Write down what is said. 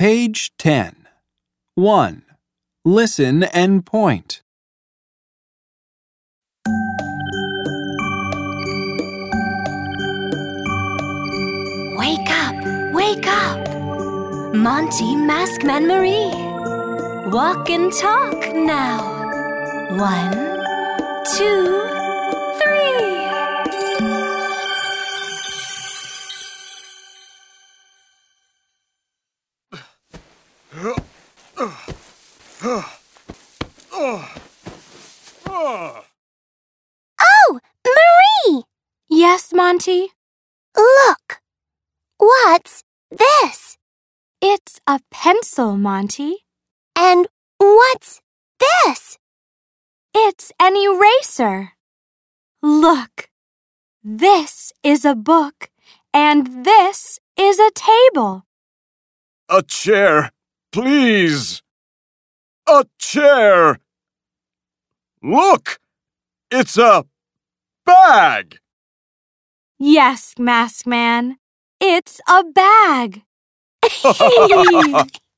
Page 10. 1. Listen and point. Wake up, wake up. Monty, Maskman Marie. Walk and talk now. One, two, Oh, Marie! Yes, Monty? Look! What's this? It's a pencil, Monty. And what's this? It's an eraser. Look. This is a book, and this is a table. A chair, please. A chair. Look! It's a bag. Yes, Maskman. It's a bag.